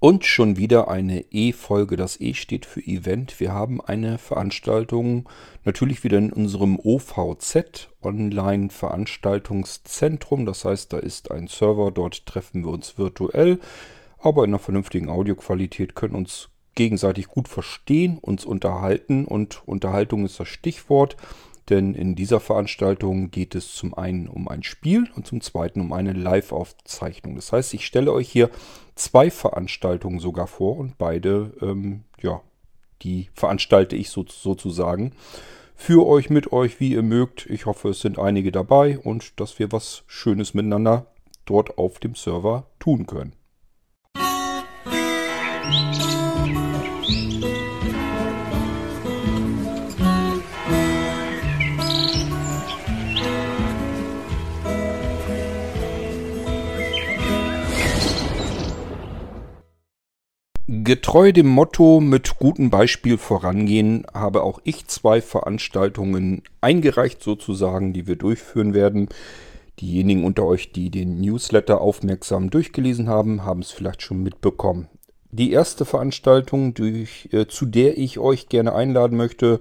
Und schon wieder eine E-Folge. Das E steht für Event. Wir haben eine Veranstaltung natürlich wieder in unserem OVZ, Online Veranstaltungszentrum. Das heißt, da ist ein Server, dort treffen wir uns virtuell, aber in einer vernünftigen Audioqualität, können uns gegenseitig gut verstehen, uns unterhalten und Unterhaltung ist das Stichwort. Denn in dieser Veranstaltung geht es zum einen um ein Spiel und zum zweiten um eine Live-Aufzeichnung. Das heißt, ich stelle euch hier zwei Veranstaltungen sogar vor und beide, ähm, ja, die veranstalte ich so, sozusagen für euch, mit euch, wie ihr mögt. Ich hoffe, es sind einige dabei und dass wir was Schönes miteinander dort auf dem Server tun können. Getreu dem Motto mit gutem Beispiel vorangehen, habe auch ich zwei Veranstaltungen eingereicht sozusagen, die wir durchführen werden. Diejenigen unter euch, die den Newsletter aufmerksam durchgelesen haben, haben es vielleicht schon mitbekommen. Die erste Veranstaltung, durch, äh, zu der ich euch gerne einladen möchte,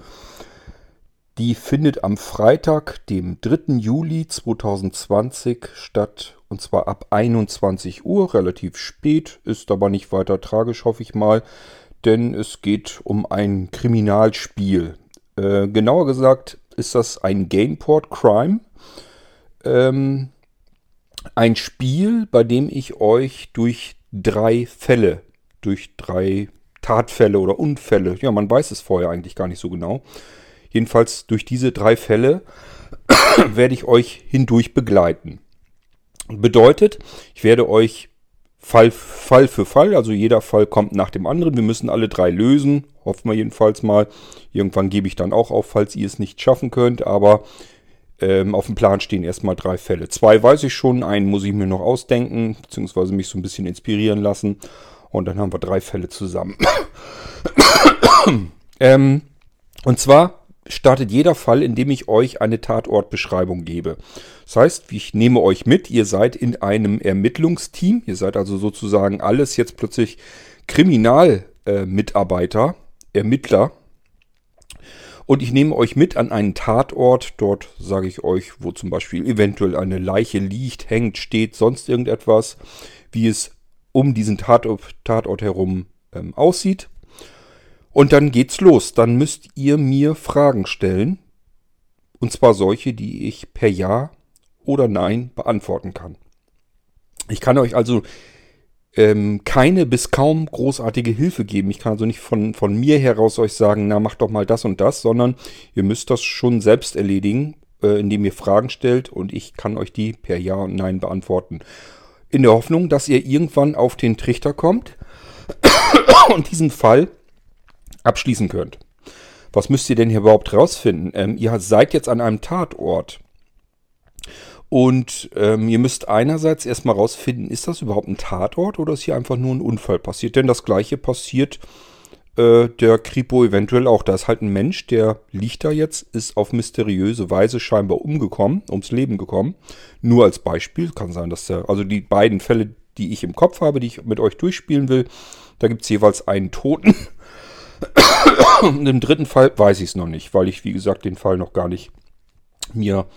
die findet am Freitag, dem 3. Juli 2020 statt und zwar ab 21 Uhr, relativ spät, ist aber nicht weiter tragisch, hoffe ich mal, denn es geht um ein Kriminalspiel. Äh, genauer gesagt ist das ein Gameport Crime. Ähm, ein Spiel, bei dem ich euch durch drei Fälle, durch drei Tatfälle oder Unfälle, ja, man weiß es vorher eigentlich gar nicht so genau. Jedenfalls durch diese drei Fälle werde ich euch hindurch begleiten. Bedeutet, ich werde euch Fall, Fall für Fall, also jeder Fall kommt nach dem anderen. Wir müssen alle drei lösen, hoffen wir jedenfalls mal. Irgendwann gebe ich dann auch auf, falls ihr es nicht schaffen könnt, aber ähm, auf dem Plan stehen erstmal drei Fälle. Zwei weiß ich schon, einen muss ich mir noch ausdenken, beziehungsweise mich so ein bisschen inspirieren lassen. Und dann haben wir drei Fälle zusammen. ähm, und zwar startet jeder Fall, indem ich euch eine Tatortbeschreibung gebe. Das heißt, ich nehme euch mit, ihr seid in einem Ermittlungsteam, ihr seid also sozusagen alles jetzt plötzlich Kriminalmitarbeiter, äh, Ermittler. Und ich nehme euch mit an einen Tatort. Dort sage ich euch, wo zum Beispiel eventuell eine Leiche liegt, hängt, steht, sonst irgendetwas, wie es um diesen Tatort, Tatort herum ähm, aussieht. Und dann geht's los. Dann müsst ihr mir Fragen stellen. Und zwar solche, die ich per Ja oder Nein beantworten kann. Ich kann euch also ähm, keine bis kaum großartige Hilfe geben. Ich kann also nicht von, von mir heraus euch sagen, na mach doch mal das und das, sondern ihr müsst das schon selbst erledigen, äh, indem ihr Fragen stellt und ich kann euch die per Ja und Nein beantworten. In der Hoffnung, dass ihr irgendwann auf den Trichter kommt und diesen Fall abschließen könnt. Was müsst ihr denn hier überhaupt rausfinden? Ähm, ihr seid jetzt an einem Tatort. Und ähm, ihr müsst einerseits erstmal rausfinden, ist das überhaupt ein Tatort oder ist hier einfach nur ein Unfall passiert? Denn das gleiche passiert äh, der Kripo eventuell auch. Da ist halt ein Mensch, der liegt da jetzt, ist auf mysteriöse Weise scheinbar umgekommen, ums Leben gekommen. Nur als Beispiel kann sein, dass der, also die beiden Fälle, die ich im Kopf habe, die ich mit euch durchspielen will, da gibt es jeweils einen Toten und Im dritten Fall weiß ich es noch nicht, weil ich, wie gesagt, den Fall noch gar nicht mir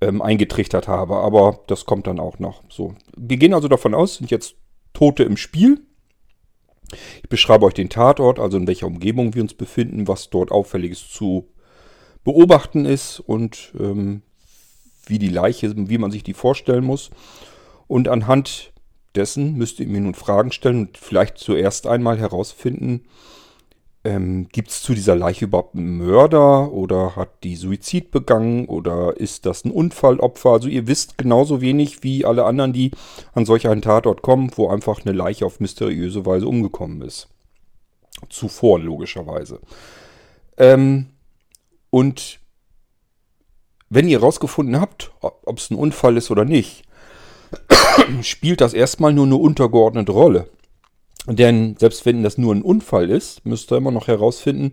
ähm, eingetrichtert habe. Aber das kommt dann auch noch. So, wir gehen also davon aus, sind jetzt Tote im Spiel. Ich beschreibe euch den Tatort, also in welcher Umgebung wir uns befinden, was dort auffälliges zu beobachten ist und ähm, wie die Leiche, wie man sich die vorstellen muss. Und anhand dessen müsst ihr mir nun Fragen stellen und vielleicht zuerst einmal herausfinden, ähm, Gibt es zu dieser Leiche überhaupt einen Mörder oder hat die Suizid begangen oder ist das ein Unfallopfer? Also ihr wisst genauso wenig wie alle anderen, die an solch einen Tatort kommen, wo einfach eine Leiche auf mysteriöse Weise umgekommen ist. Zuvor logischerweise. Ähm, und wenn ihr herausgefunden habt, ob es ein Unfall ist oder nicht, spielt das erstmal nur eine untergeordnete Rolle. Denn selbst wenn das nur ein Unfall ist, müsst ihr immer noch herausfinden,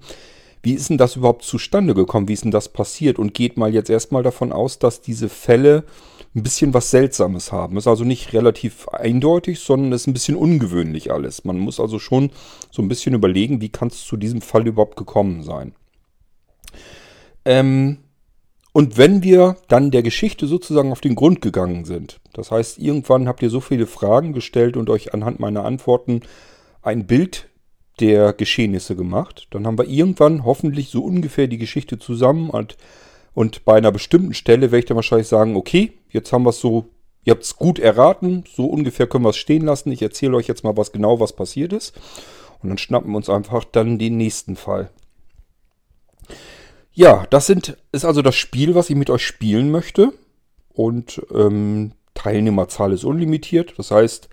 wie ist denn das überhaupt zustande gekommen? Wie ist denn das passiert? Und geht mal jetzt erstmal davon aus, dass diese Fälle ein bisschen was Seltsames haben. Ist also nicht relativ eindeutig, sondern ist ein bisschen ungewöhnlich alles. Man muss also schon so ein bisschen überlegen, wie kann es zu diesem Fall überhaupt gekommen sein. Ähm, und wenn wir dann der Geschichte sozusagen auf den Grund gegangen sind, das heißt, irgendwann habt ihr so viele Fragen gestellt und euch anhand meiner Antworten ein Bild der Geschehnisse gemacht, dann haben wir irgendwann hoffentlich so ungefähr die Geschichte zusammen und, und bei einer bestimmten Stelle werde ich dann wahrscheinlich sagen, okay, jetzt haben wir es so, ihr habt es gut erraten, so ungefähr können wir es stehen lassen. Ich erzähle euch jetzt mal was genau, was passiert ist. Und dann schnappen wir uns einfach dann den nächsten Fall. Ja, das sind, ist also das Spiel, was ich mit euch spielen möchte. Und ähm, Teilnehmerzahl ist unlimitiert. Das heißt,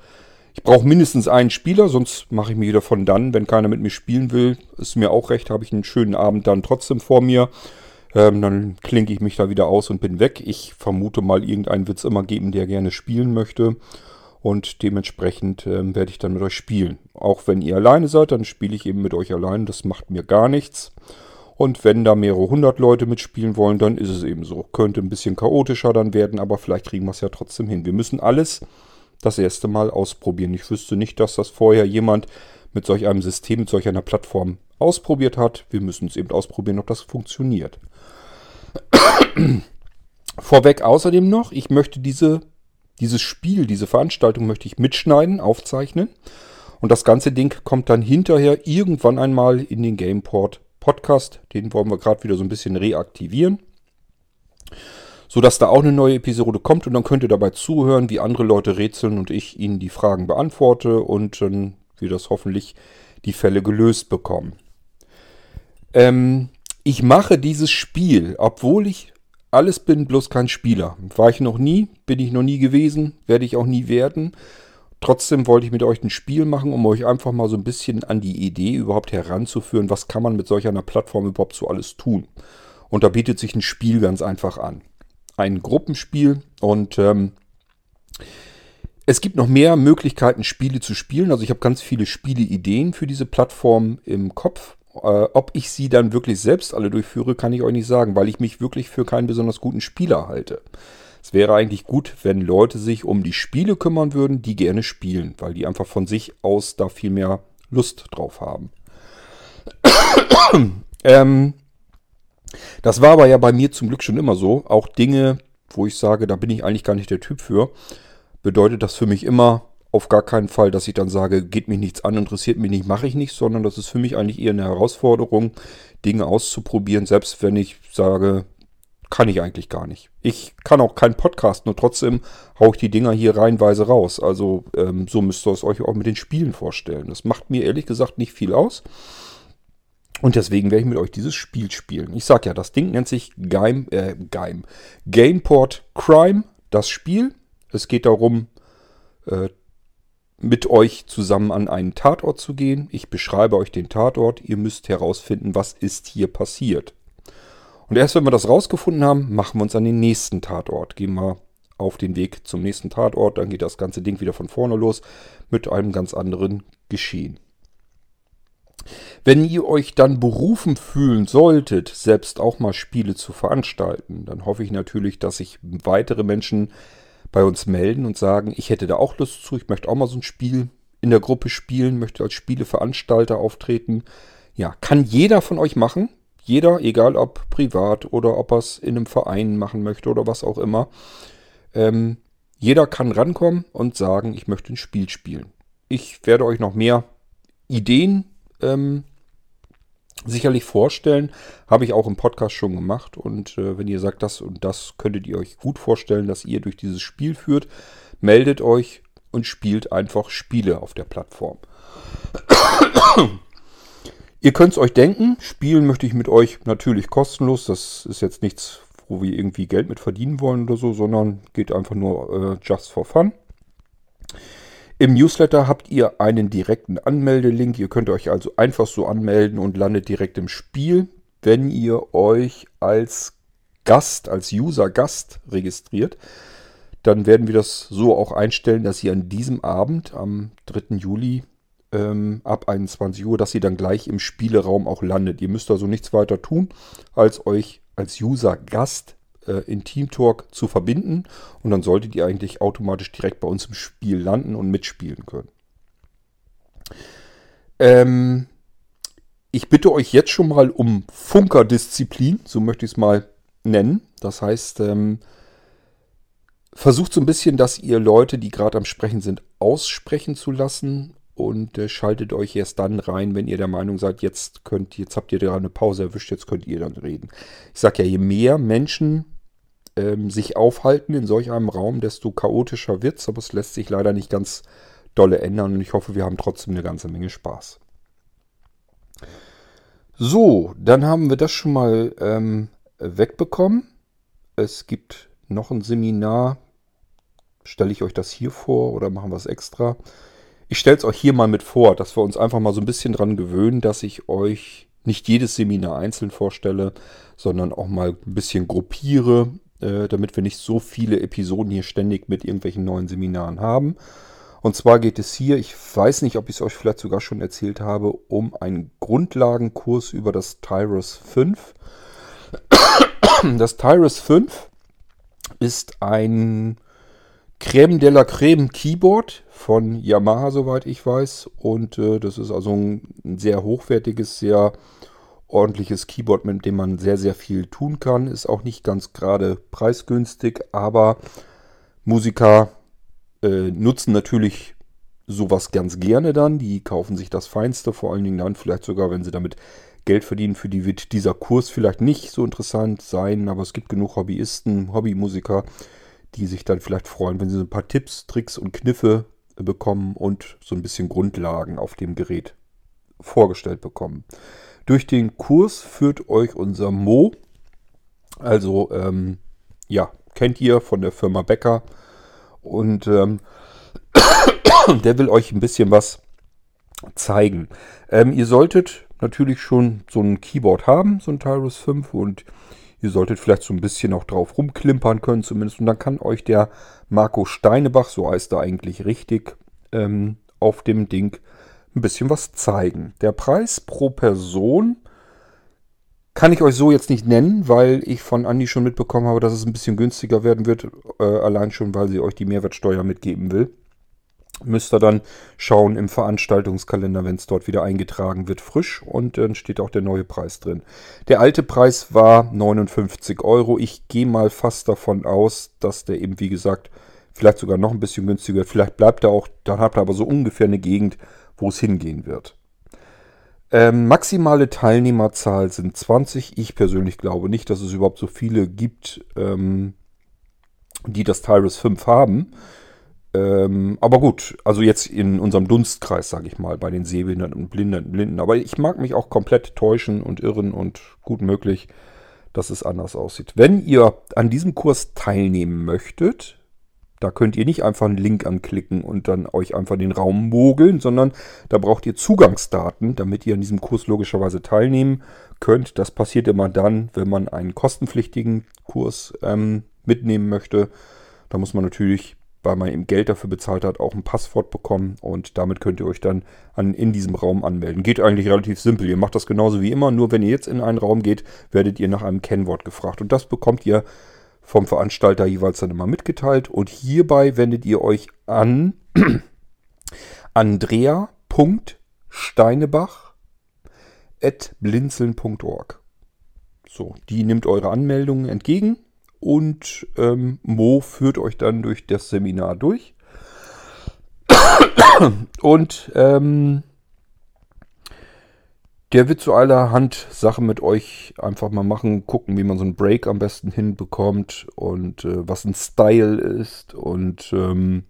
ich brauche mindestens einen Spieler, sonst mache ich mich wieder von dann, wenn keiner mit mir spielen will. Ist mir auch recht, habe ich einen schönen Abend dann trotzdem vor mir. Ähm, dann klinke ich mich da wieder aus und bin weg. Ich vermute mal, irgendeinen wird es immer geben, der gerne spielen möchte. Und dementsprechend ähm, werde ich dann mit euch spielen. Auch wenn ihr alleine seid, dann spiele ich eben mit euch allein. Das macht mir gar nichts. Und wenn da mehrere hundert Leute mitspielen wollen, dann ist es eben so. Könnte ein bisschen chaotischer dann werden, aber vielleicht kriegen wir es ja trotzdem hin. Wir müssen alles das erste Mal ausprobieren. Ich wüsste nicht, dass das vorher jemand mit solch einem System, mit solch einer Plattform ausprobiert hat. Wir müssen es eben ausprobieren, ob das funktioniert. Vorweg außerdem noch, ich möchte diese, dieses Spiel, diese Veranstaltung möchte ich mitschneiden, aufzeichnen. Und das ganze Ding kommt dann hinterher irgendwann einmal in den Gameport Podcast. Den wollen wir gerade wieder so ein bisschen reaktivieren. Sodass da auch eine neue Episode kommt und dann könnt ihr dabei zuhören, wie andere Leute rätseln und ich ihnen die Fragen beantworte und dann wir das hoffentlich die Fälle gelöst bekommen. Ähm, ich mache dieses Spiel, obwohl ich alles bin, bloß kein Spieler. War ich noch nie, bin ich noch nie gewesen, werde ich auch nie werden. Trotzdem wollte ich mit euch ein Spiel machen, um euch einfach mal so ein bisschen an die Idee überhaupt heranzuführen, was kann man mit solch einer Plattform überhaupt so alles tun. Und da bietet sich ein Spiel ganz einfach an. Ein Gruppenspiel und ähm, es gibt noch mehr Möglichkeiten, Spiele zu spielen. Also ich habe ganz viele Spieleideen für diese Plattform im Kopf. Äh, ob ich sie dann wirklich selbst alle durchführe, kann ich euch nicht sagen, weil ich mich wirklich für keinen besonders guten Spieler halte. Wäre eigentlich gut, wenn Leute sich um die Spiele kümmern würden, die gerne spielen, weil die einfach von sich aus da viel mehr Lust drauf haben. ähm, das war aber ja bei mir zum Glück schon immer so. Auch Dinge, wo ich sage, da bin ich eigentlich gar nicht der Typ für, bedeutet das für mich immer auf gar keinen Fall, dass ich dann sage, geht mich nichts an, interessiert mich nicht, mache ich nicht, sondern das ist für mich eigentlich eher eine Herausforderung, Dinge auszuprobieren, selbst wenn ich sage, kann ich eigentlich gar nicht. Ich kann auch keinen Podcast, nur trotzdem haue ich die Dinger hier reihenweise raus. Also ähm, so müsst ihr es euch auch mit den Spielen vorstellen. Das macht mir ehrlich gesagt nicht viel aus. Und deswegen werde ich mit euch dieses Spiel spielen. Ich sage ja, das Ding nennt sich Game, äh, Game, Gameport Crime, das Spiel. Es geht darum, äh, mit euch zusammen an einen Tatort zu gehen. Ich beschreibe euch den Tatort. Ihr müsst herausfinden, was ist hier passiert. Und erst wenn wir das rausgefunden haben, machen wir uns an den nächsten Tatort. Gehen wir auf den Weg zum nächsten Tatort, dann geht das ganze Ding wieder von vorne los mit einem ganz anderen Geschehen. Wenn ihr euch dann berufen fühlen solltet, selbst auch mal Spiele zu veranstalten, dann hoffe ich natürlich, dass sich weitere Menschen bei uns melden und sagen, ich hätte da auch Lust zu, ich möchte auch mal so ein Spiel in der Gruppe spielen, möchte als Spieleveranstalter auftreten. Ja, kann jeder von euch machen. Jeder, egal ob privat oder ob er es in einem Verein machen möchte oder was auch immer. Ähm, jeder kann rankommen und sagen, ich möchte ein Spiel spielen. Ich werde euch noch mehr Ideen ähm, sicherlich vorstellen. Habe ich auch im Podcast schon gemacht. Und äh, wenn ihr sagt, das und das könntet ihr euch gut vorstellen, dass ihr durch dieses Spiel führt, meldet euch und spielt einfach Spiele auf der Plattform. Ihr könnt es euch denken, spielen möchte ich mit euch natürlich kostenlos. Das ist jetzt nichts, wo wir irgendwie Geld mit verdienen wollen oder so, sondern geht einfach nur äh, just for fun. Im Newsletter habt ihr einen direkten Anmeldelink. Ihr könnt euch also einfach so anmelden und landet direkt im Spiel, wenn ihr euch als Gast, als User-Gast registriert. Dann werden wir das so auch einstellen, dass ihr an diesem Abend, am 3. Juli, ähm, ab 21 Uhr, dass ihr dann gleich im Spieleraum auch landet. Ihr müsst also nichts weiter tun, als euch als User-Gast äh, in Teamtalk zu verbinden. Und dann solltet ihr eigentlich automatisch direkt bei uns im Spiel landen und mitspielen können. Ähm, ich bitte euch jetzt schon mal um Funkerdisziplin, so möchte ich es mal nennen. Das heißt, ähm, versucht so ein bisschen, dass ihr Leute, die gerade am Sprechen sind, aussprechen zu lassen und äh, schaltet euch erst dann rein, wenn ihr der Meinung seid, jetzt könnt, jetzt habt ihr da eine Pause erwischt, jetzt könnt ihr dann reden. Ich sage ja, je mehr Menschen ähm, sich aufhalten in solch einem Raum, desto chaotischer wird es, aber es lässt sich leider nicht ganz dolle ändern und ich hoffe, wir haben trotzdem eine ganze Menge Spaß. So, dann haben wir das schon mal ähm, wegbekommen. Es gibt noch ein Seminar. Stelle ich euch das hier vor oder machen wir es extra? Ich stelle es euch hier mal mit vor, dass wir uns einfach mal so ein bisschen dran gewöhnen, dass ich euch nicht jedes Seminar einzeln vorstelle, sondern auch mal ein bisschen gruppiere, äh, damit wir nicht so viele Episoden hier ständig mit irgendwelchen neuen Seminaren haben. Und zwar geht es hier, ich weiß nicht, ob ich es euch vielleicht sogar schon erzählt habe, um einen Grundlagenkurs über das Tyrus 5. Das Tyrus 5 ist ein Creme de la Creme Keyboard von Yamaha, soweit ich weiß. Und äh, das ist also ein, ein sehr hochwertiges, sehr ordentliches Keyboard, mit dem man sehr, sehr viel tun kann. Ist auch nicht ganz gerade preisgünstig, aber Musiker äh, nutzen natürlich sowas ganz gerne dann. Die kaufen sich das Feinste, vor allen Dingen dann vielleicht sogar, wenn sie damit Geld verdienen. Für die wird dieser Kurs vielleicht nicht so interessant sein, aber es gibt genug Hobbyisten, Hobbymusiker, sich dann vielleicht freuen, wenn sie so ein paar Tipps, Tricks und Kniffe bekommen und so ein bisschen Grundlagen auf dem Gerät vorgestellt bekommen. Durch den Kurs führt euch unser Mo, also ähm, ja, kennt ihr von der Firma Becker und ähm, der will euch ein bisschen was zeigen. Ähm, ihr solltet natürlich schon so ein Keyboard haben, so ein Tyrus 5 und ihr solltet vielleicht so ein bisschen auch drauf rumklimpern können zumindest. Und dann kann euch der Marco Steinebach, so heißt er eigentlich richtig, ähm, auf dem Ding ein bisschen was zeigen. Der Preis pro Person kann ich euch so jetzt nicht nennen, weil ich von Andi schon mitbekommen habe, dass es ein bisschen günstiger werden wird. Äh, allein schon, weil sie euch die Mehrwertsteuer mitgeben will. Müsst ihr dann schauen im Veranstaltungskalender, wenn es dort wieder eingetragen wird, frisch. Und dann steht auch der neue Preis drin. Der alte Preis war 59 Euro. Ich gehe mal fast davon aus, dass der eben, wie gesagt, vielleicht sogar noch ein bisschen günstiger wird. Vielleicht bleibt er auch, dann habt ihr aber so ungefähr eine Gegend, wo es hingehen wird. Ähm, maximale Teilnehmerzahl sind 20. Ich persönlich glaube nicht, dass es überhaupt so viele gibt, ähm, die das Tyrus 5 haben. Ähm, aber gut, also jetzt in unserem Dunstkreis, sage ich mal, bei den Sehbehinderten und Blinden, Blinden. Aber ich mag mich auch komplett täuschen und irren und gut möglich, dass es anders aussieht. Wenn ihr an diesem Kurs teilnehmen möchtet, da könnt ihr nicht einfach einen Link anklicken und dann euch einfach den Raum mogeln, sondern da braucht ihr Zugangsdaten, damit ihr an diesem Kurs logischerweise teilnehmen könnt. Das passiert immer dann, wenn man einen kostenpflichtigen Kurs ähm, mitnehmen möchte. Da muss man natürlich, weil man eben Geld dafür bezahlt hat, auch ein Passwort bekommen und damit könnt ihr euch dann an, in diesem Raum anmelden. Geht eigentlich relativ simpel. Ihr macht das genauso wie immer, nur wenn ihr jetzt in einen Raum geht, werdet ihr nach einem Kennwort gefragt und das bekommt ihr vom Veranstalter jeweils dann immer mitgeteilt. Und hierbei wendet ihr euch an andrea.steinebach.blinzeln.org. So, die nimmt eure Anmeldungen entgegen und ähm, Mo führt euch dann durch das Seminar durch. und ähm, der wird zu allerhand Sachen mit euch einfach mal machen, gucken, wie man so einen Break am besten hinbekommt und äh, was ein Style ist und ähm,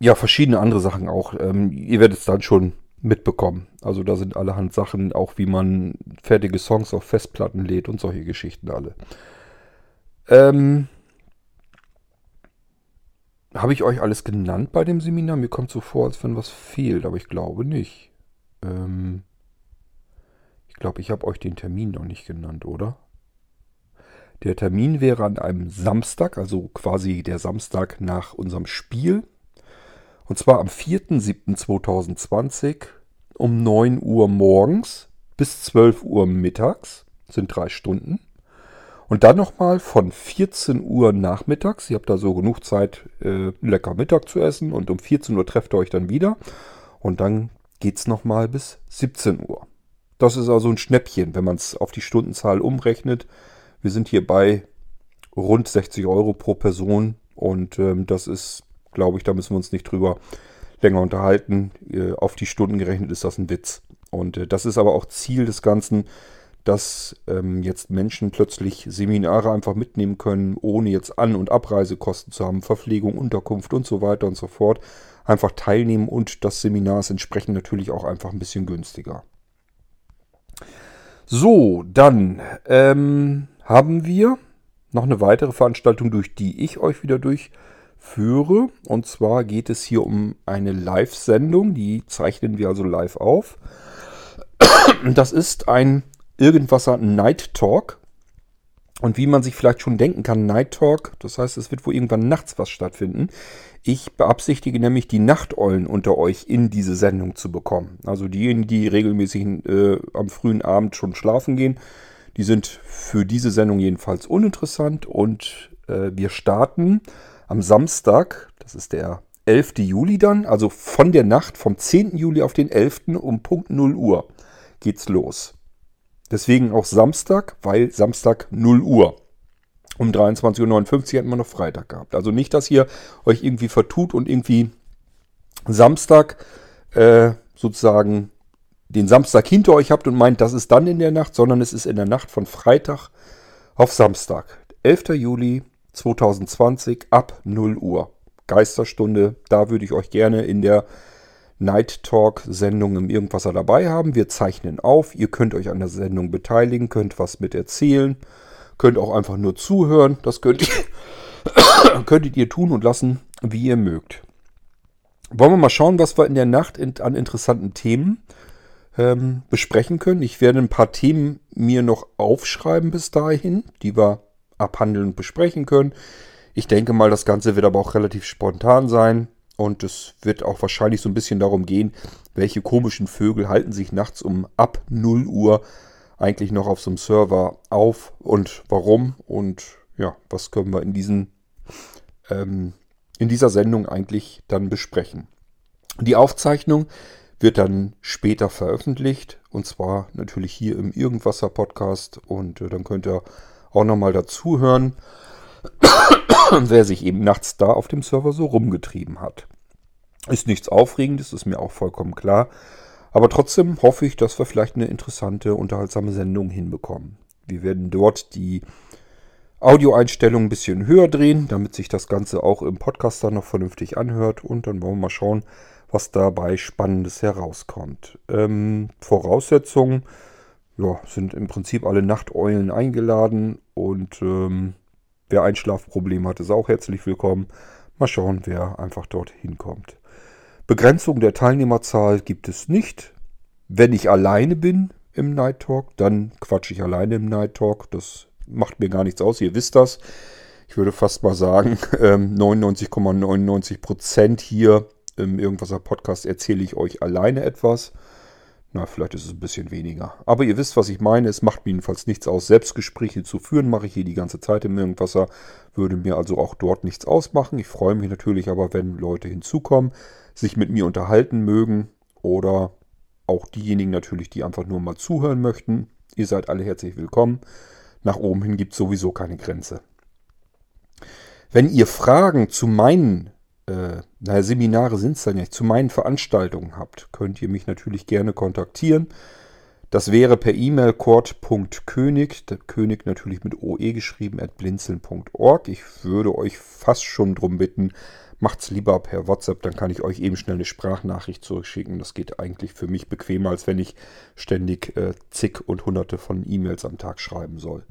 ja, verschiedene andere Sachen auch. Ähm, ihr werdet es dann schon mitbekommen. Also da sind allerhand Sachen, auch wie man fertige Songs auf Festplatten lädt und solche Geschichten alle. Ähm, habe ich euch alles genannt bei dem Seminar? Mir kommt so vor, als wenn was fehlt, aber ich glaube nicht. Ähm ich glaube, ich habe euch den Termin noch nicht genannt, oder? Der Termin wäre an einem Samstag, also quasi der Samstag nach unserem Spiel. Und zwar am 4.7.2020 um 9 Uhr morgens bis 12 Uhr mittags. Sind drei Stunden. Und dann nochmal von 14 Uhr nachmittags. Ihr habt da so genug Zeit, äh, lecker Mittag zu essen. Und um 14 Uhr trefft ihr euch dann wieder. Und dann geht es nochmal bis 17 Uhr. Das ist also ein Schnäppchen, wenn man es auf die Stundenzahl umrechnet. Wir sind hier bei rund 60 Euro pro Person. Und ähm, das ist, glaube ich, da müssen wir uns nicht drüber länger unterhalten. Äh, auf die Stunden gerechnet ist das ein Witz. Und äh, das ist aber auch Ziel des Ganzen dass ähm, jetzt Menschen plötzlich Seminare einfach mitnehmen können, ohne jetzt An- und Abreisekosten zu haben, Verpflegung, Unterkunft und so weiter und so fort. Einfach teilnehmen und das Seminar ist entsprechend natürlich auch einfach ein bisschen günstiger. So, dann ähm, haben wir noch eine weitere Veranstaltung, durch die ich euch wieder durchführe. Und zwar geht es hier um eine Live-Sendung, die zeichnen wir also live auf. Das ist ein Irgendwasser Night Talk. Und wie man sich vielleicht schon denken kann, Night Talk, das heißt, es wird wohl irgendwann nachts was stattfinden. Ich beabsichtige nämlich, die Nachteulen unter euch in diese Sendung zu bekommen. Also diejenigen, die regelmäßig äh, am frühen Abend schon schlafen gehen, die sind für diese Sendung jedenfalls uninteressant. Und äh, wir starten am Samstag, das ist der 11. Juli dann, also von der Nacht vom 10. Juli auf den 11. um Punkt 0 Uhr geht's los. Deswegen auch Samstag, weil Samstag 0 Uhr. Um 23.59 Uhr hätten wir noch Freitag gehabt. Also nicht, dass ihr euch irgendwie vertut und irgendwie Samstag äh, sozusagen den Samstag hinter euch habt und meint, das ist dann in der Nacht, sondern es ist in der Nacht von Freitag auf Samstag. 11. Juli 2020 ab 0 Uhr. Geisterstunde, da würde ich euch gerne in der Night Talk Sendung im Irgendwasser dabei haben. Wir zeichnen auf. Ihr könnt euch an der Sendung beteiligen, könnt was mit erzählen, könnt auch einfach nur zuhören. Das könnt ihr, könntet ihr tun und lassen, wie ihr mögt. Wollen wir mal schauen, was wir in der Nacht in, an interessanten Themen ähm, besprechen können. Ich werde ein paar Themen mir noch aufschreiben bis dahin, die wir abhandeln und besprechen können. Ich denke mal, das Ganze wird aber auch relativ spontan sein. Und es wird auch wahrscheinlich so ein bisschen darum gehen, welche komischen Vögel halten sich nachts um ab 0 Uhr eigentlich noch auf so einem Server auf und warum und ja, was können wir in diesen ähm, in dieser Sendung eigentlich dann besprechen. Die Aufzeichnung wird dann später veröffentlicht und zwar natürlich hier im Irgendwasser Podcast und äh, dann könnt ihr auch nochmal dazuhören, wer sich eben nachts da auf dem Server so rumgetrieben hat. Ist nichts Aufregendes, ist mir auch vollkommen klar. Aber trotzdem hoffe ich, dass wir vielleicht eine interessante, unterhaltsame Sendung hinbekommen. Wir werden dort die Audioeinstellungen ein bisschen höher drehen, damit sich das Ganze auch im Podcast dann noch vernünftig anhört. Und dann wollen wir mal schauen, was dabei Spannendes herauskommt. Ähm, Voraussetzungen ja, sind im Prinzip alle Nachteulen eingeladen und ähm, wer Einschlafprobleme hat, ist auch herzlich willkommen. Mal schauen, wer einfach dort hinkommt. Begrenzung der Teilnehmerzahl gibt es nicht. Wenn ich alleine bin im Night Talk, dann quatsche ich alleine im Night Talk. Das macht mir gar nichts aus. Ihr wisst das. Ich würde fast mal sagen, 99,99% ähm, Prozent hier im Irgendwaser Podcast erzähle ich euch alleine etwas. Na, vielleicht ist es ein bisschen weniger. Aber ihr wisst, was ich meine. Es macht mir jedenfalls nichts aus. Selbstgespräche zu führen mache ich hier die ganze Zeit im Irgendwasser. Würde mir also auch dort nichts ausmachen. Ich freue mich natürlich aber, wenn Leute hinzukommen sich mit mir unterhalten mögen oder auch diejenigen natürlich, die einfach nur mal zuhören möchten. Ihr seid alle herzlich willkommen. Nach oben hin gibt es sowieso keine Grenze. Wenn ihr Fragen zu meinen, äh, naja, Seminare sind es dann nicht, zu meinen Veranstaltungen habt, könnt ihr mich natürlich gerne kontaktieren. Das wäre per E-Mail kort.könig, König natürlich mit OE geschrieben, at blinzeln.org. Ich würde euch fast schon darum bitten, macht's lieber per WhatsApp, dann kann ich euch eben schnell eine Sprachnachricht zurückschicken. Das geht eigentlich für mich bequemer, als wenn ich ständig äh, zig und hunderte von E-Mails am Tag schreiben soll.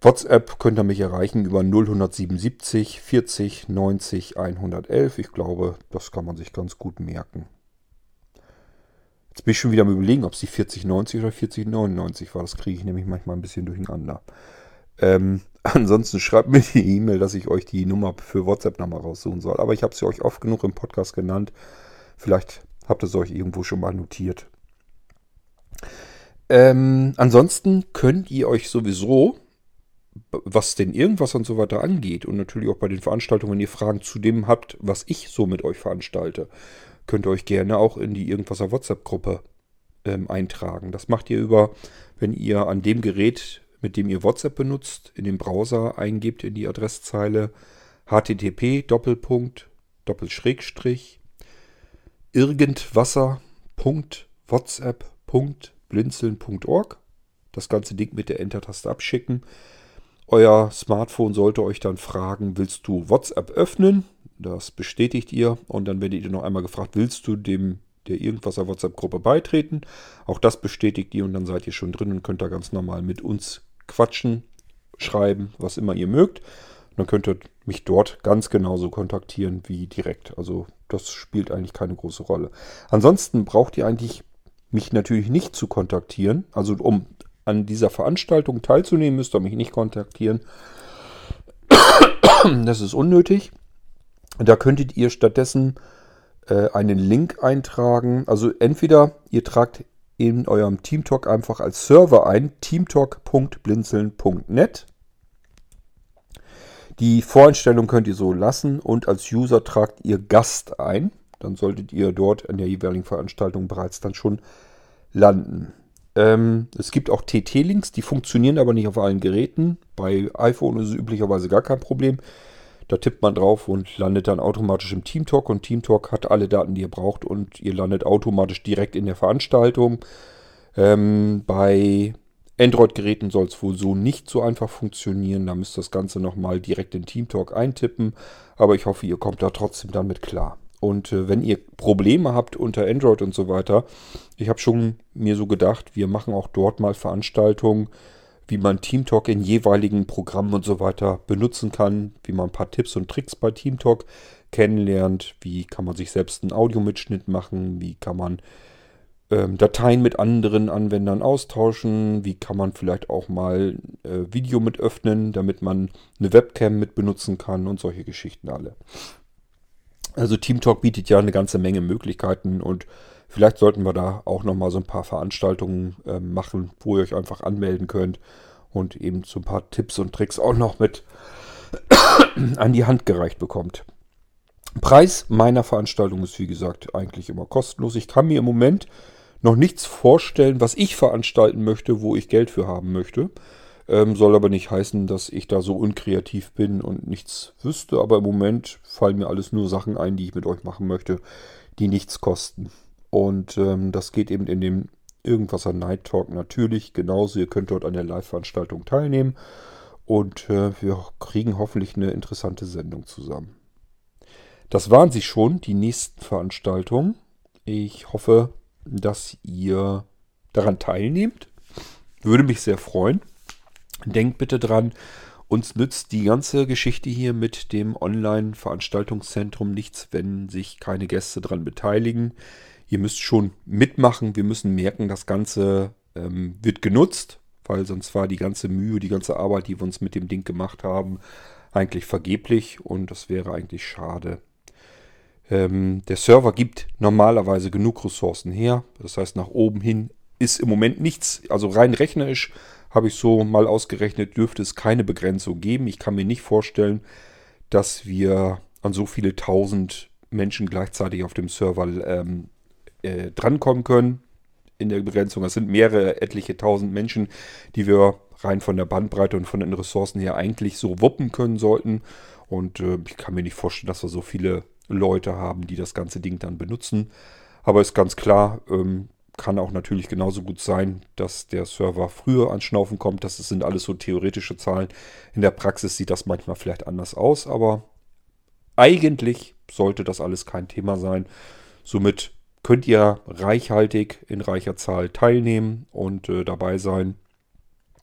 WhatsApp könnt ihr mich erreichen über 0177 40 90 111. Ich glaube, das kann man sich ganz gut merken. Jetzt bin ich schon wieder am überlegen, ob es die 4090 oder 4099 war. Das kriege ich nämlich manchmal ein bisschen durcheinander. Ähm, Ansonsten schreibt mir die E-Mail, dass ich euch die Nummer für WhatsApp nochmal raussuchen soll. Aber ich habe sie euch oft genug im Podcast genannt. Vielleicht habt ihr es euch irgendwo schon mal notiert. Ähm, ansonsten könnt ihr euch sowieso, was denn irgendwas und so weiter angeht, und natürlich auch bei den Veranstaltungen, wenn ihr Fragen zu dem habt, was ich so mit euch veranstalte, könnt ihr euch gerne auch in die irgendwaser WhatsApp-Gruppe ähm, eintragen. Das macht ihr über, wenn ihr an dem Gerät mit dem ihr WhatsApp benutzt, in den Browser eingebt in die Adresszeile http Doppelpunkt Doppelschrägstrich irgendwasser.whatsapp.blinzeln.org. Das ganze Ding mit der Enter-Taste abschicken. Euer Smartphone sollte euch dann fragen, willst du WhatsApp öffnen? Das bestätigt ihr und dann werdet ihr noch einmal gefragt, willst du dem der irgendwaser WhatsApp-Gruppe beitreten? Auch das bestätigt ihr und dann seid ihr schon drin und könnt da ganz normal mit uns quatschen, schreiben, was immer ihr mögt. Und dann könnt ihr mich dort ganz genauso kontaktieren wie direkt. Also das spielt eigentlich keine große Rolle. Ansonsten braucht ihr eigentlich mich natürlich nicht zu kontaktieren. Also um an dieser Veranstaltung teilzunehmen, müsst ihr mich nicht kontaktieren. Das ist unnötig. Da könntet ihr stattdessen äh, einen Link eintragen. Also entweder ihr tragt in eurem TeamTalk einfach als Server ein, teamtalk.blinzeln.net. Die Voreinstellung könnt ihr so lassen und als User tragt ihr Gast ein. Dann solltet ihr dort in der jeweiligen Veranstaltung bereits dann schon landen. Ähm, es gibt auch TT-Links, die funktionieren aber nicht auf allen Geräten. Bei iPhone ist es üblicherweise gar kein Problem. Da tippt man drauf und landet dann automatisch im TeamTalk und TeamTalk hat alle Daten, die ihr braucht und ihr landet automatisch direkt in der Veranstaltung. Ähm, bei Android-Geräten soll es wohl so nicht so einfach funktionieren. Da müsst ihr das Ganze nochmal direkt in TeamTalk eintippen. Aber ich hoffe, ihr kommt da trotzdem damit klar. Und äh, wenn ihr Probleme habt unter Android und so weiter, ich habe schon mir so gedacht, wir machen auch dort mal Veranstaltungen, wie man TeamTalk in jeweiligen Programmen und so weiter benutzen kann, wie man ein paar Tipps und Tricks bei TeamTalk kennenlernt, wie kann man sich selbst einen Audiomitschnitt machen, wie kann man ähm, Dateien mit anderen Anwendern austauschen, wie kann man vielleicht auch mal äh, Video mit öffnen, damit man eine Webcam mit benutzen kann und solche Geschichten alle. Also TeamTalk bietet ja eine ganze Menge Möglichkeiten und Vielleicht sollten wir da auch nochmal so ein paar Veranstaltungen äh, machen, wo ihr euch einfach anmelden könnt und eben so ein paar Tipps und Tricks auch noch mit an die Hand gereicht bekommt. Preis meiner Veranstaltung ist wie gesagt eigentlich immer kostenlos. Ich kann mir im Moment noch nichts vorstellen, was ich veranstalten möchte, wo ich Geld für haben möchte. Ähm, soll aber nicht heißen, dass ich da so unkreativ bin und nichts wüsste. Aber im Moment fallen mir alles nur Sachen ein, die ich mit euch machen möchte, die nichts kosten. Und ähm, das geht eben in dem Irgendwasser Night Talk natürlich genauso. Ihr könnt dort an der Live-Veranstaltung teilnehmen. Und äh, wir kriegen hoffentlich eine interessante Sendung zusammen. Das waren sie schon, die nächsten Veranstaltungen. Ich hoffe, dass ihr daran teilnehmt. Würde mich sehr freuen. Denkt bitte dran, uns nützt die ganze Geschichte hier mit dem Online-Veranstaltungszentrum nichts, wenn sich keine Gäste daran beteiligen ihr müsst schon mitmachen. Wir müssen merken, das Ganze ähm, wird genutzt, weil sonst war die ganze Mühe, die ganze Arbeit, die wir uns mit dem Ding gemacht haben, eigentlich vergeblich und das wäre eigentlich schade. Ähm, der Server gibt normalerweise genug Ressourcen her. Das heißt, nach oben hin ist im Moment nichts, also rein rechnerisch habe ich so mal ausgerechnet, dürfte es keine Begrenzung geben. Ich kann mir nicht vorstellen, dass wir an so viele tausend Menschen gleichzeitig auf dem Server ähm, äh, drankommen können in der Begrenzung. Das sind mehrere, etliche tausend Menschen, die wir rein von der Bandbreite und von den Ressourcen her eigentlich so wuppen können sollten. Und äh, ich kann mir nicht vorstellen, dass wir so viele Leute haben, die das ganze Ding dann benutzen. Aber ist ganz klar, ähm, kann auch natürlich genauso gut sein, dass der Server früher ans Schnaufen kommt. Das sind alles so theoretische Zahlen. In der Praxis sieht das manchmal vielleicht anders aus, aber eigentlich sollte das alles kein Thema sein. Somit könnt ihr reichhaltig in reicher Zahl teilnehmen und äh, dabei sein.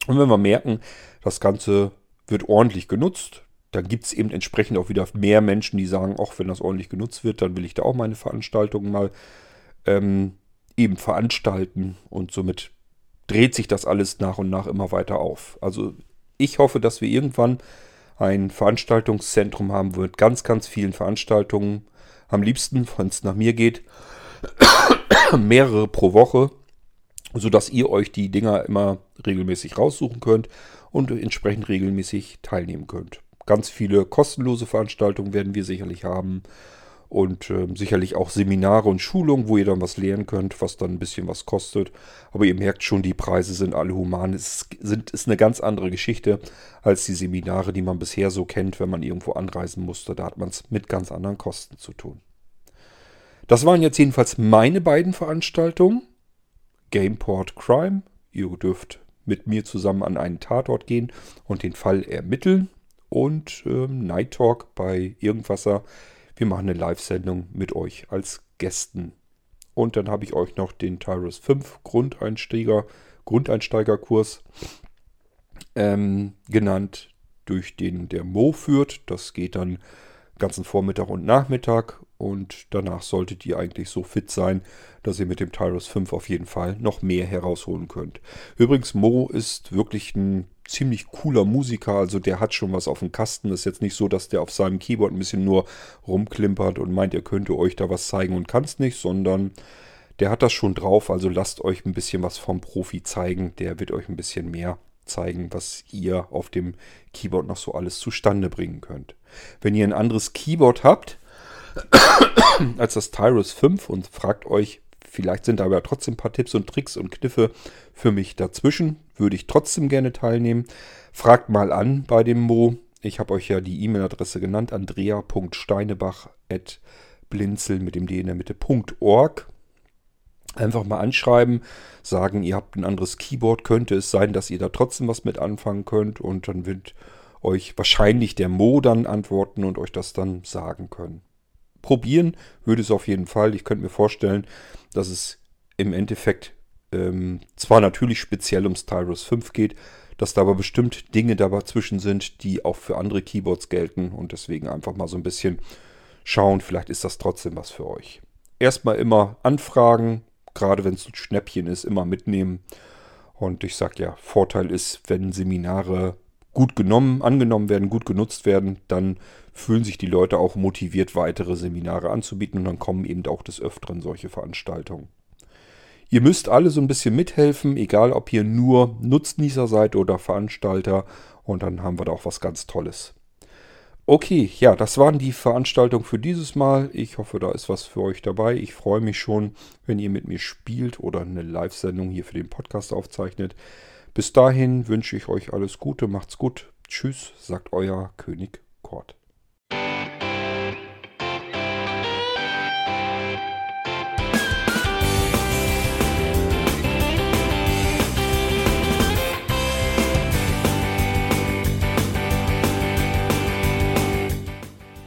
Und wenn wir merken, das Ganze wird ordentlich genutzt, dann gibt es eben entsprechend auch wieder mehr Menschen, die sagen, auch wenn das ordentlich genutzt wird, dann will ich da auch meine Veranstaltungen mal ähm, eben veranstalten und somit dreht sich das alles nach und nach immer weiter auf. Also Ich hoffe, dass wir irgendwann ein Veranstaltungszentrum haben mit ganz, ganz vielen Veranstaltungen. Am liebsten, wenn es nach mir geht, mehrere pro Woche, sodass ihr euch die Dinger immer regelmäßig raussuchen könnt und entsprechend regelmäßig teilnehmen könnt. Ganz viele kostenlose Veranstaltungen werden wir sicherlich haben und äh, sicherlich auch Seminare und Schulungen, wo ihr dann was lernen könnt, was dann ein bisschen was kostet. Aber ihr merkt schon, die Preise sind alle human. Es sind, ist eine ganz andere Geschichte als die Seminare, die man bisher so kennt, wenn man irgendwo anreisen musste. Da hat man es mit ganz anderen Kosten zu tun. Das waren jetzt jedenfalls meine beiden Veranstaltungen. Gameport Crime. Ihr dürft mit mir zusammen an einen Tatort gehen und den Fall ermitteln. Und ähm, Night Talk bei Irgendwasser wir machen eine Live-Sendung mit euch als Gästen. Und dann habe ich euch noch den Tyrus 5 Grundeinsteiger, Grundeinsteigerkurs ähm, genannt, durch den der Mo führt. Das geht dann ganzen Vormittag und Nachmittag und danach solltet ihr eigentlich so fit sein, dass ihr mit dem Tyrus 5 auf jeden Fall noch mehr herausholen könnt. Übrigens, Mo ist wirklich ein ziemlich cooler Musiker, also der hat schon was auf dem Kasten. Ist jetzt nicht so, dass der auf seinem Keyboard ein bisschen nur rumklimpert und meint, er könnte euch da was zeigen und kann es nicht, sondern der hat das schon drauf. Also lasst euch ein bisschen was vom Profi zeigen. Der wird euch ein bisschen mehr zeigen, was ihr auf dem Keyboard noch so alles zustande bringen könnt. Wenn ihr ein anderes Keyboard habt als das Tyrus 5 und fragt euch, Vielleicht sind da aber trotzdem ein paar Tipps und Tricks und Kniffe für mich dazwischen. Würde ich trotzdem gerne teilnehmen. Fragt mal an bei dem Mo. Ich habe euch ja die E-Mail-Adresse genannt, andrea.steinebach.blinzel mit dem D in der Mitte.org. Einfach mal anschreiben, sagen, ihr habt ein anderes Keyboard, könnte es sein, dass ihr da trotzdem was mit anfangen könnt und dann wird euch wahrscheinlich der Mo dann antworten und euch das dann sagen können probieren würde es auf jeden Fall. Ich könnte mir vorstellen, dass es im Endeffekt ähm, zwar natürlich speziell um Stylus 5 geht, dass da aber bestimmt Dinge dazwischen sind, die auch für andere Keyboards gelten und deswegen einfach mal so ein bisschen schauen, vielleicht ist das trotzdem was für euch. Erstmal immer anfragen, gerade wenn es ein Schnäppchen ist, immer mitnehmen. Und ich sage ja, Vorteil ist, wenn Seminare gut genommen, angenommen werden, gut genutzt werden, dann fühlen sich die Leute auch motiviert, weitere Seminare anzubieten und dann kommen eben auch des Öfteren solche Veranstaltungen. Ihr müsst alle so ein bisschen mithelfen, egal ob ihr nur Nutznießer seid oder Veranstalter und dann haben wir da auch was ganz Tolles. Okay, ja, das waren die Veranstaltungen für dieses Mal. Ich hoffe, da ist was für euch dabei. Ich freue mich schon, wenn ihr mit mir spielt oder eine Live-Sendung hier für den Podcast aufzeichnet. Bis dahin wünsche ich euch alles Gute, macht's gut. Tschüss, sagt euer König Kort.